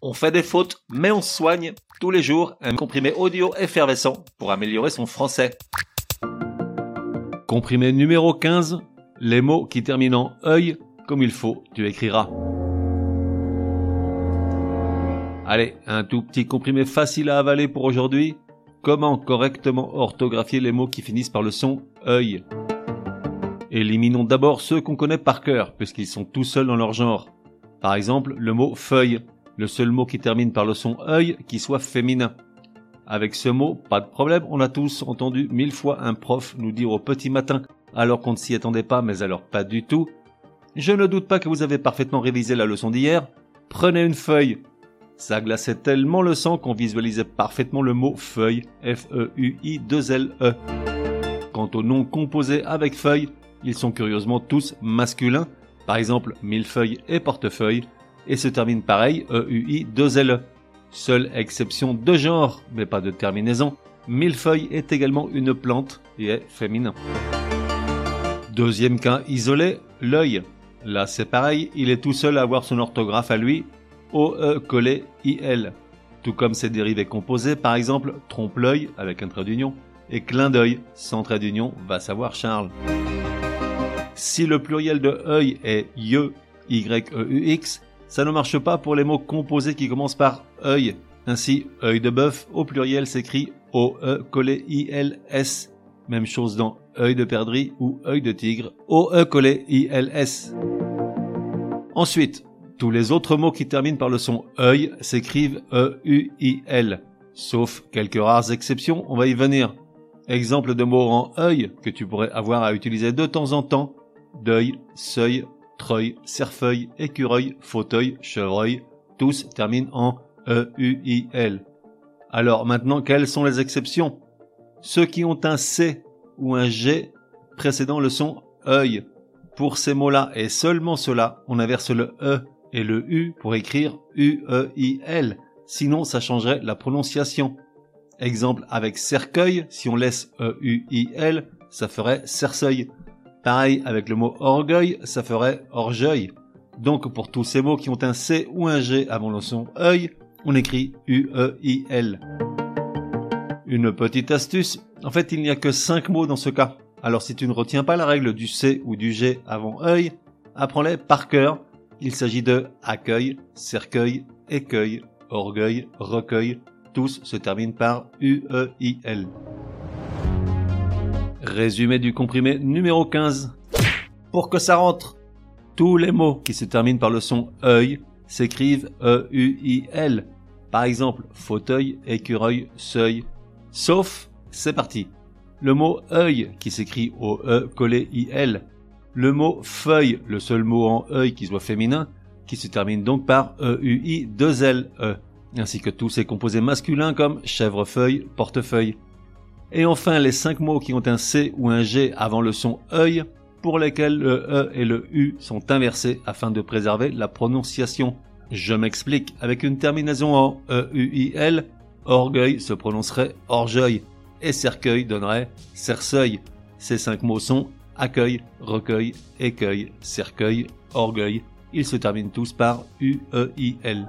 On fait des fautes, mais on soigne tous les jours un comprimé audio effervescent pour améliorer son français. Comprimé numéro 15, les mots qui terminent en œil comme il faut, tu écriras. Allez, un tout petit comprimé facile à avaler pour aujourd'hui. Comment correctement orthographier les mots qui finissent par le son œil? Éliminons d'abord ceux qu'on connaît par cœur, puisqu'ils sont tout seuls dans leur genre. Par exemple, le mot feuille, le seul mot qui termine par le son œil qui soit féminin. Avec ce mot, pas de problème, on a tous entendu mille fois un prof nous dire au petit matin, alors qu'on ne s'y attendait pas, mais alors pas du tout. Je ne doute pas que vous avez parfaitement révisé la leçon d'hier. Prenez une feuille, ça glaçait tellement le sang qu'on visualisait parfaitement le mot feuille, F-E-U-I-2-L-E. Quant aux noms composés avec feuille, ils sont curieusement tous masculins, par exemple millefeuille et portefeuille, et se terminent pareil, E-U-I-2-L-E. Seule exception de genre, mais pas de terminaison, millefeuille est également une plante et est féminin. Deuxième cas isolé, l'œil. Là c'est pareil, il est tout seul à avoir son orthographe à lui, OE collé IL, tout comme ses dérivés composés, par exemple trompe-l'œil avec un trait d'union et clin d'œil sans trait d'union, va savoir Charles. Si le pluriel de œil est ye, y-e-u-x, ça ne marche pas pour les mots composés qui commencent par œil. Ainsi, œil de bœuf au pluriel s'écrit OE collé ILS. Même chose dans œil de perdrix ou œil de tigre, OE collé ILS. Ensuite, tous les autres mots qui terminent par le son œil s'écrivent E-U-I-L. Sauf quelques rares exceptions, on va y venir. Exemple de mots en œil que tu pourrais avoir à utiliser de temps en temps. Deuil, seuil, treuil, cerfeuil, écureuil, fauteuil, chevreuil. Tous terminent en E-U-I-L. Alors maintenant, quelles sont les exceptions? Ceux qui ont un C ou un G précédant le son œil. Pour ces mots-là et seulement ceux-là, on inverse le E et le U pour écrire U-E-I-L, sinon ça changerait la prononciation. Exemple avec cercueil, si on laisse E-U-I-L, ça ferait cercueil. Pareil avec le mot orgueil, ça ferait orgueil. Donc pour tous ces mots qui ont un C ou un G avant le son œil, on écrit U-E-I-L. Une petite astuce, en fait il n'y a que 5 mots dans ce cas. Alors si tu ne retiens pas la règle du C ou du G avant œil, apprends-les par cœur il s'agit de accueil, cercueil, écueil, orgueil, recueil. Tous se terminent par U-E-I-L. Résumé du comprimé numéro 15. Pour que ça rentre, tous les mots qui se terminent par le son œil s'écrivent E-U-I-L. Par exemple, fauteuil, écureuil, seuil. Sauf, c'est parti. Le mot œil qui s'écrit au E collé I-L le mot feuille, le seul mot en œil qui soit féminin, qui se termine donc par E-U-I-2-L-E, ainsi que tous ses composés masculins comme chèvrefeuille, portefeuille. Et enfin les cinq mots qui ont un C ou un G avant le son œil, pour lesquels le E et le U sont inversés afin de préserver la prononciation. Je m'explique, avec une terminaison en E-U-I-L, orgueil se prononcerait orgueil, et cercueil donnerait cercueil. Ces cinq mots sont accueil, recueil, écueil, cercueil, orgueil. Ils se terminent tous par U-E-I-L.